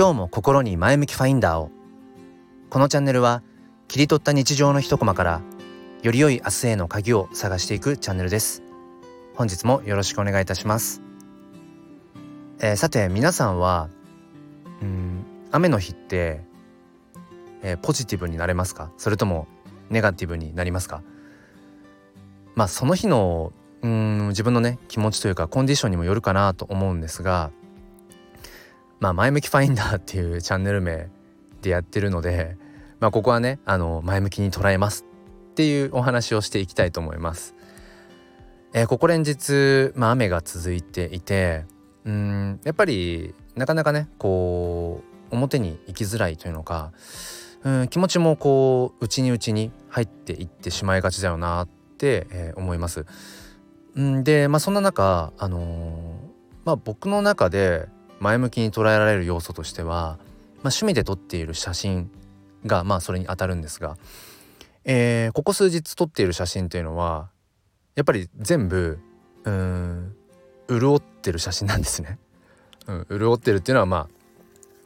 今日も心に前向きファインダーを。このチャンネルは切り取った日常の一コマからより良い明日への鍵を探していくチャンネルです。本日もよろしくお願いいたします、えー、さて皆さんはうん雨の日って、えー、ポジティブになれますか？それともネガティブになりますか？まあその日のうん自分のね気持ちというかコンディションにもよるかなと思うんですがまあ前向きファインダーっていうチャンネル名でやってるのでまあここはねあの前向きに捉えますっていうお話をしていきたいと思います。えー、ここ連日、まあ、雨が続いていてうんやっぱりなかなかねこう表に行きづらいというのかうん気持ちもこう内に内に入っていってしまいがちだよなって、えー、思います。んでまあそんな中あのー、まあ僕の中で前向きに捉えられる要素としては、まあ、趣味で撮っている写真がまあそれに当たるんですが、えー、ここ数日撮っている写真というのはやっぱり全部うん潤ってる写真なんですね。うん、潤ってるっていうのはま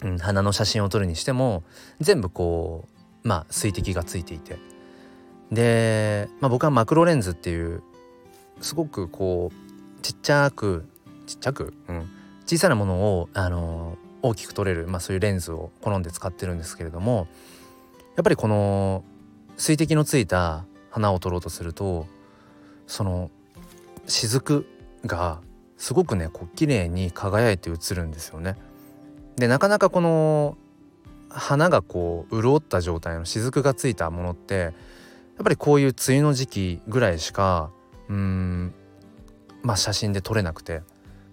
あ、うん、花の写真を撮るにしても全部こうまあ水滴がついていてで、まあ、僕はマクロレンズっていうすごくこうちっちゃくちっちゃく、うん、小さなものを、あの大きく撮れる、まあ、そういうレンズを好んで使ってるんですけれどもやっぱりこの水滴のついた花を撮ろうとするとその雫がすごくねこう綺麗に輝いて映るんですよね。でなかなかこの花がこう潤った状態の雫がついたものってやっぱりこういう梅雨の時期ぐらいしかうんまあ写真で撮れなくて、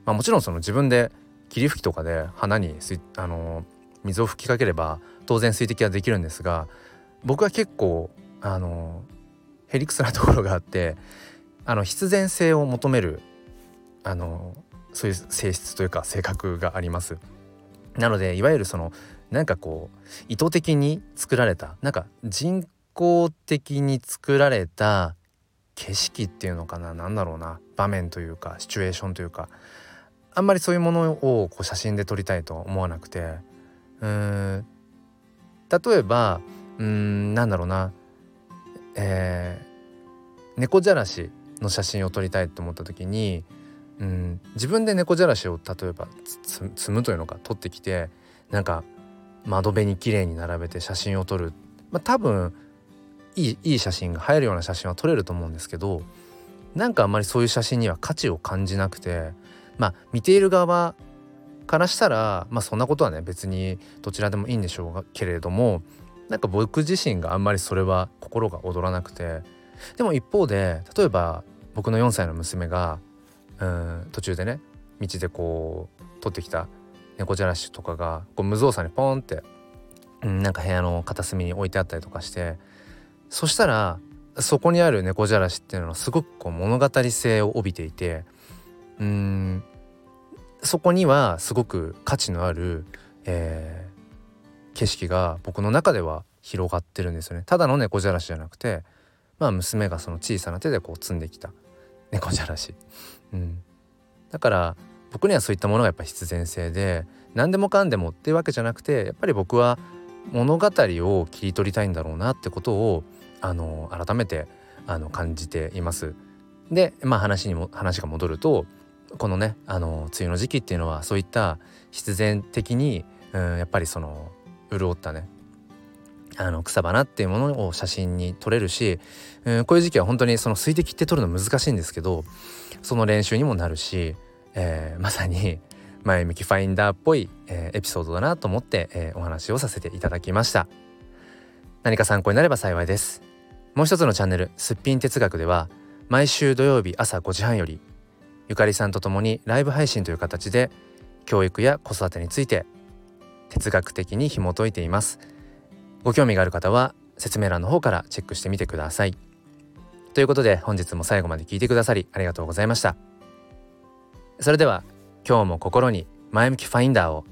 まあ、もちろんその自分で霧吹きとかで花にあの水を吹きかければ当然水滴はできるんですが僕は結構あのへりくつなところがあってあの必然性を求めるあのそういう性質というか性格があります。なのでいわゆるそのなんかこう意図的に作られたなんか人工的に作られた景色っていうのかな何だろうな場面というかシチュエーションというかあんまりそういうものをこう写真で撮りたいとは思わなくて。うん。例えばうんなんだろうな。えー、猫じゃらしの写真を撮りたいと思った時にうん自分で猫じゃらしを例えば積むというのか撮ってきてなんか窓辺に綺麗に並べて写真を撮る、まあ、多分いいいい写真が映えるような写真は撮れると思うんですけどなんかあんまりそういう写真には価値を感じなくてまあ見ている側からしたらまあそんなことはね別にどちらでもいいんでしょうけれどもなんか僕自身があんまりそれは心が躍らなくてでも一方で例えば僕の4歳の娘がうん途中でね道でこう取ってきた猫じゃらしとかがこう無造作にポンって、うん、なんか部屋の片隅に置いてあったりとかしてそしたらそこにある猫じゃらしっていうのはすごくこう物語性を帯びていてうんそこにはすごく価値のある、えー、景色が僕の中では広がってるんですよね。ただの猫じゃらしじゃなくてまあ娘がその小さな手でこう積んできた猫じゃらし、うん、だから僕にはそういったものがやっぱ必然性で何でもかんでもっていうわけじゃなくてやっぱり僕は物語を切り取りたいんだろうなってことをあの改めてあの感じています。でまあ話にも話が戻るとこのねあの梅雨の時期っていうのはそういった必然的に、うん、やっぱりその潤ったねあの草花っていうものを写真に撮れるし、うん、こういう時期は本当にその水滴って撮るの難しいんですけどその練習にもなるし、えー、まさに前向きファインダーっぽい、えー、エピソードだなと思って、えー、お話をさせていただきました。何か参考になれば幸いです。もう一つのチャンネルすっぴん哲学では毎週土曜日朝5時半よりゆかりさんと共にライブ配信という形で教育や子育てについて哲学的に紐解いています。ご興味がある方は説明欄の方からチェックしてみてください。ということで本日も最後まで聞いてくださりありがとうございました。それでは今日も心に前向きファインダーを